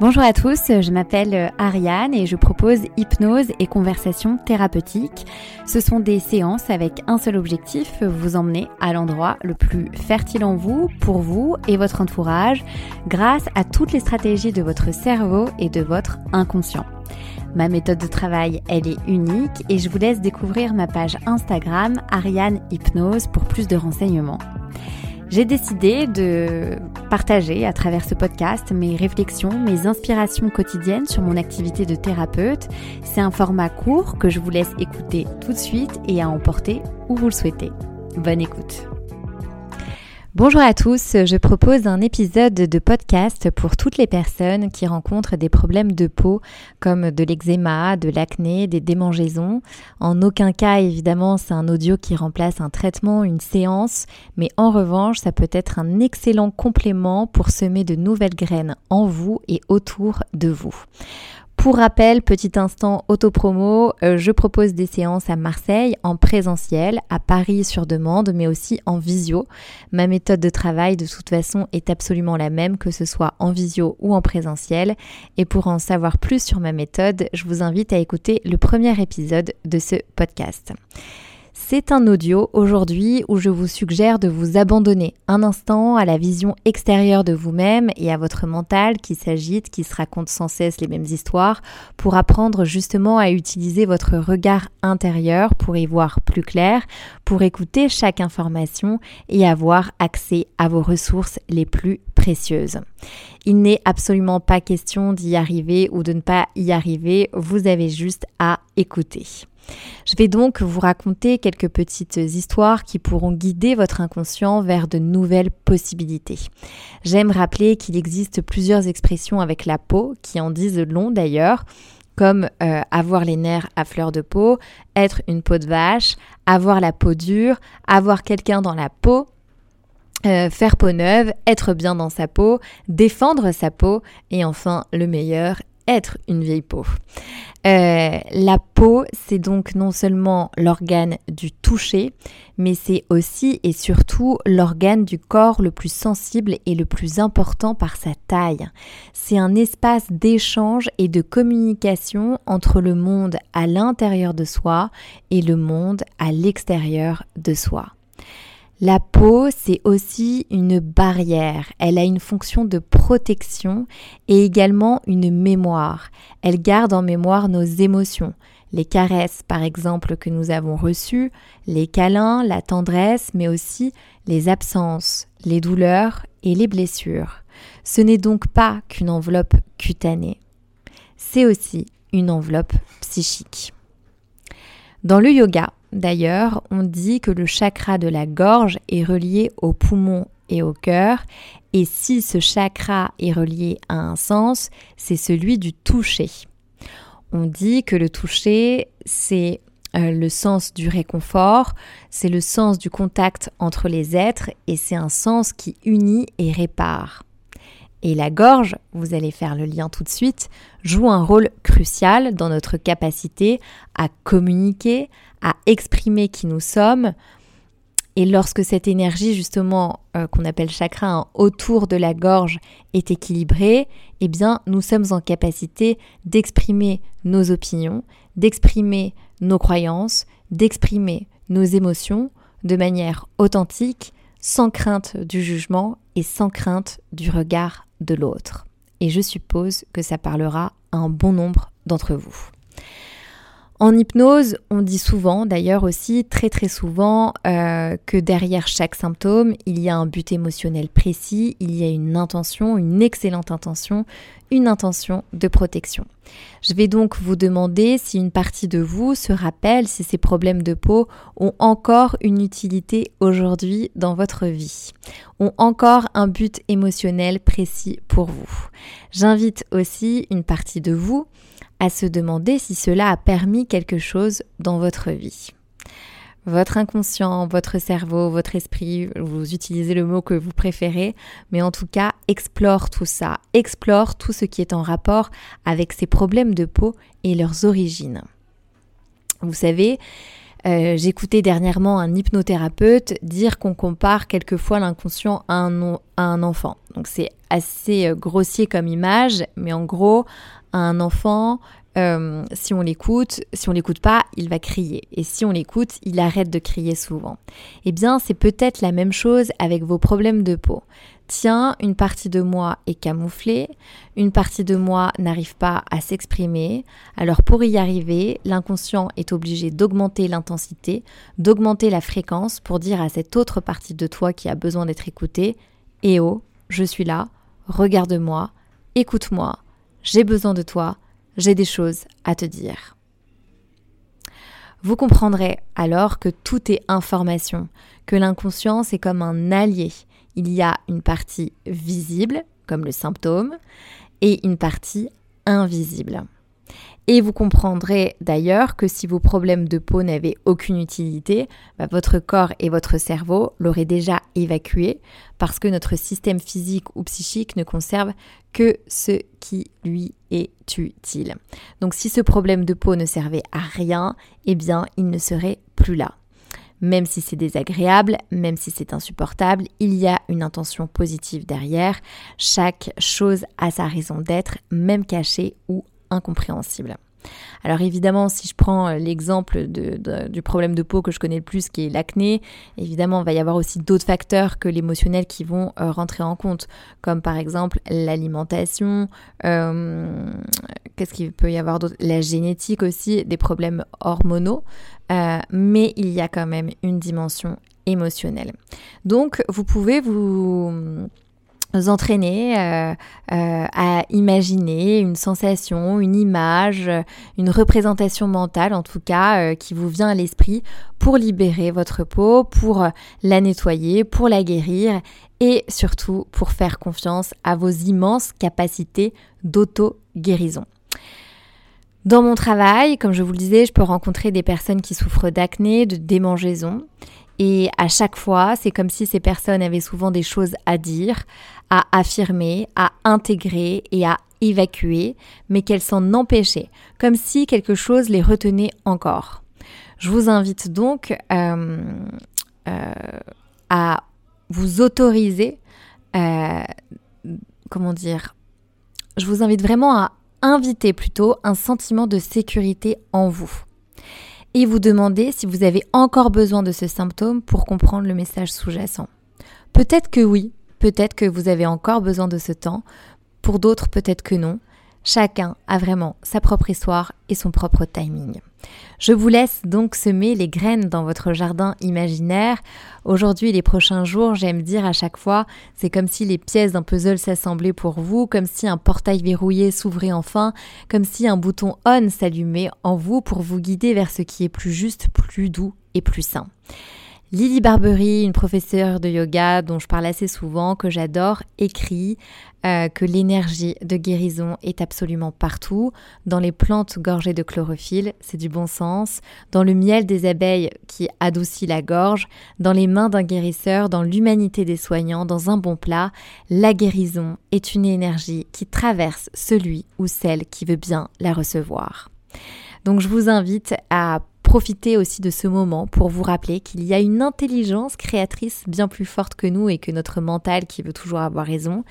Bonjour à tous, je m'appelle Ariane et je propose hypnose et conversation thérapeutique. Ce sont des séances avec un seul objectif, vous emmener à l'endroit le plus fertile en vous, pour vous et votre entourage, grâce à toutes les stratégies de votre cerveau et de votre inconscient. Ma méthode de travail, elle est unique et je vous laisse découvrir ma page Instagram Ariane Hypnose pour plus de renseignements j'ai décidé de partager à travers ce podcast mes réflexions, mes inspirations quotidiennes sur mon activité de thérapeute. C'est un format court que je vous laisse écouter tout de suite et à emporter où vous le souhaitez. Bonne écoute. Bonjour à tous, je propose un épisode de podcast pour toutes les personnes qui rencontrent des problèmes de peau comme de l'eczéma, de l'acné, des démangeaisons. En aucun cas, évidemment, c'est un audio qui remplace un traitement, une séance, mais en revanche, ça peut être un excellent complément pour semer de nouvelles graines en vous et autour de vous. Pour rappel, petit instant autopromo, euh, je propose des séances à Marseille en présentiel, à Paris sur demande, mais aussi en visio. Ma méthode de travail de toute façon est absolument la même, que ce soit en visio ou en présentiel. Et pour en savoir plus sur ma méthode, je vous invite à écouter le premier épisode de ce podcast. C'est un audio aujourd'hui où je vous suggère de vous abandonner un instant à la vision extérieure de vous-même et à votre mental qui s'agite, qui se raconte sans cesse les mêmes histoires, pour apprendre justement à utiliser votre regard intérieur pour y voir plus clair, pour écouter chaque information et avoir accès à vos ressources les plus précieuses. Il n'est absolument pas question d'y arriver ou de ne pas y arriver, vous avez juste à écouter. Je vais donc vous raconter quelques petites histoires qui pourront guider votre inconscient vers de nouvelles possibilités. J'aime rappeler qu'il existe plusieurs expressions avec la peau qui en disent long d'ailleurs comme euh, avoir les nerfs à fleur de peau, être une peau de vache, avoir la peau dure, avoir quelqu'un dans la peau, euh, faire peau neuve, être bien dans sa peau, défendre sa peau et enfin le meilleur, être une vieille peau. Euh, la peau, c'est donc non seulement l'organe du toucher, mais c'est aussi et surtout l'organe du corps le plus sensible et le plus important par sa taille. C'est un espace d'échange et de communication entre le monde à l'intérieur de soi et le monde à l'extérieur de soi. La peau, c'est aussi une barrière. Elle a une fonction de protection et également une mémoire. Elle garde en mémoire nos émotions. Les caresses, par exemple, que nous avons reçues, les câlins, la tendresse, mais aussi les absences, les douleurs et les blessures. Ce n'est donc pas qu'une enveloppe cutanée. C'est aussi une enveloppe psychique. Dans le yoga, D'ailleurs, on dit que le chakra de la gorge est relié au poumon et au cœur, et si ce chakra est relié à un sens, c'est celui du toucher. On dit que le toucher, c'est euh, le sens du réconfort, c'est le sens du contact entre les êtres, et c'est un sens qui unit et répare. Et la gorge, vous allez faire le lien tout de suite, joue un rôle crucial dans notre capacité à communiquer, à exprimer qui nous sommes. Et lorsque cette énergie, justement, euh, qu'on appelle chakra, hein, autour de la gorge est équilibrée, eh bien, nous sommes en capacité d'exprimer nos opinions, d'exprimer nos croyances, d'exprimer nos émotions de manière authentique, sans crainte du jugement et sans crainte du regard de l'autre. Et je suppose que ça parlera à un bon nombre d'entre vous. En hypnose, on dit souvent, d'ailleurs aussi très très souvent, euh, que derrière chaque symptôme, il y a un but émotionnel précis, il y a une intention, une excellente intention, une intention de protection. Je vais donc vous demander si une partie de vous se rappelle si ces problèmes de peau ont encore une utilité aujourd'hui dans votre vie, ont encore un but émotionnel précis pour vous. J'invite aussi une partie de vous à se demander si cela a permis quelque chose dans votre vie. Votre inconscient, votre cerveau, votre esprit, vous utilisez le mot que vous préférez, mais en tout cas, explore tout ça, explore tout ce qui est en rapport avec ces problèmes de peau et leurs origines. Vous savez, Euh, j'écoutais dernièrement un hypnothérapeute dire qu'on compare quelquefois l'inconscient à un, à un enfant. Donc c'est assez euh, grossier comme image, mais en gros, un enfant, euh, si on l'écoute, si on l'écoute pas, il va crier. Et si on l'écoute, il arrête de crier souvent. Eh bien, c'est peut-être la même chose avec vos problèmes de peau. Tiens, une partie de moi est camouflée, une partie de moi n'arrive pas à s'exprimer. Alors pour y arriver, l'inconscient est obligé d'augmenter l'intensité, d'augmenter la fréquence pour dire à cette autre partie de toi qui a besoin d'être écoutée, Eh oh, je suis là, regarde-moi, écoute-moi, j'ai besoin de toi, j'ai des choses à te dire. Vous comprendrez alors que tout est information, que l'inconscient c'est comme un allié. Il y a une partie visible, comme le symptôme, et une partie invisible. Et vous comprendrez d'ailleurs que si vos problèmes de peau n'avaient aucune utilité, bah, votre corps et votre cerveau l'auraient déjà évacué parce que notre système physique ou psychique ne conserve que ce qui lui est utile. Donc si ce problème de peau ne servait à rien, eh bien il ne serait plus là. Même si c'est désagréable, même si c'est insupportable, il y a une intention positive derrière. Chaque chose a sa raison d'être, même cachée ou incompréhensible. Alors évidemment, si je prends euh, l'exemple du problème de peau que je connais le plus, qui est l'acné, évidemment, il va y avoir aussi d'autres facteurs que l'émotionnel qui vont euh, rentrer en compte, comme par exemple l'alimentation, euh, qu'est-ce qu'il peut y avoir d'autre? La génétique aussi, des problèmes hormonaux, mais il y a quand même une dimension émotionnelle. Donc, vous pouvez vous entraîner euh, euh, à imaginer une sensation, une image, une représentation mentale en tout cas euh, qui vous vient à l'esprit pour libérer votre peau, pour la nettoyer, pour la guérir et surtout pour faire confiance à vos immenses capacités d'auto-guérison. Dans mon travail, comme je vous le disais, je peux rencontrer des personnes qui souffrent d'acné, de démangeaison. Et à chaque fois, c'est comme si ces personnes avaient souvent des choses à dire, à affirmer, à intégrer et à évacuer, mais qu'elles s'en empêchaient, comme si quelque chose les retenait encore. Je vous invite donc euh, euh, à vous autoriser, euh, comment dire, je vous invite vraiment à inviter plutôt un sentiment de sécurité en vous. Et vous demander si vous avez encore besoin de ce symptôme pour comprendre le message sous-jacent. Peut-être que oui, Peut-être que vous avez encore besoin de ce temps, pour d'autres peut-être que non. Chacun a vraiment sa propre histoire et son propre timing. Je vous laisse donc semer les graines dans votre jardin imaginaire. Aujourd'hui les prochains jours, j'aime dire à chaque fois, c'est comme si les pièces d'un puzzle s'assemblaient pour vous, comme si un portail verrouillé s'ouvrait enfin, comme si un bouton on s'allumait en vous pour vous guider vers ce qui est plus juste, plus doux et plus sain. Lily Barbery, une professeure de yoga dont je parle assez souvent, que j'adore, écrit euh, que l'énergie de guérison est absolument partout, dans les plantes gorgées de chlorophylle, c'est du bon sens, dans le miel des abeilles qui adoucit la gorge, dans les mains d'un guérisseur, dans l'humanité des soignants, dans un bon plat, la guérison est une énergie qui traverse celui ou celle qui veut bien la recevoir. Donc je vous invite à profiter aussi de ce moment pour vous rappeler qu'il y a une intelligence créatrice bien plus forte que nous et que notre mental qui veut toujours avoir raison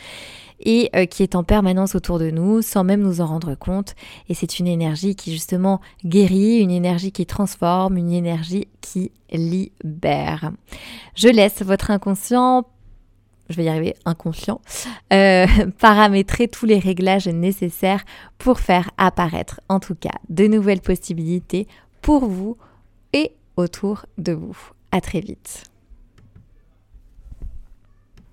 et euh, qui est en permanence autour de nous sans même nous en rendre compte. Et c'est une énergie qui justement guérit, une énergie qui transforme, une énergie qui libère. Je laisse votre inconscient je vais y arriver, inconscient, euh, paramétrer tous les réglages nécessaires pour faire apparaître en tout cas de nouvelles possibilités pour vous et autour de vous. À très vite.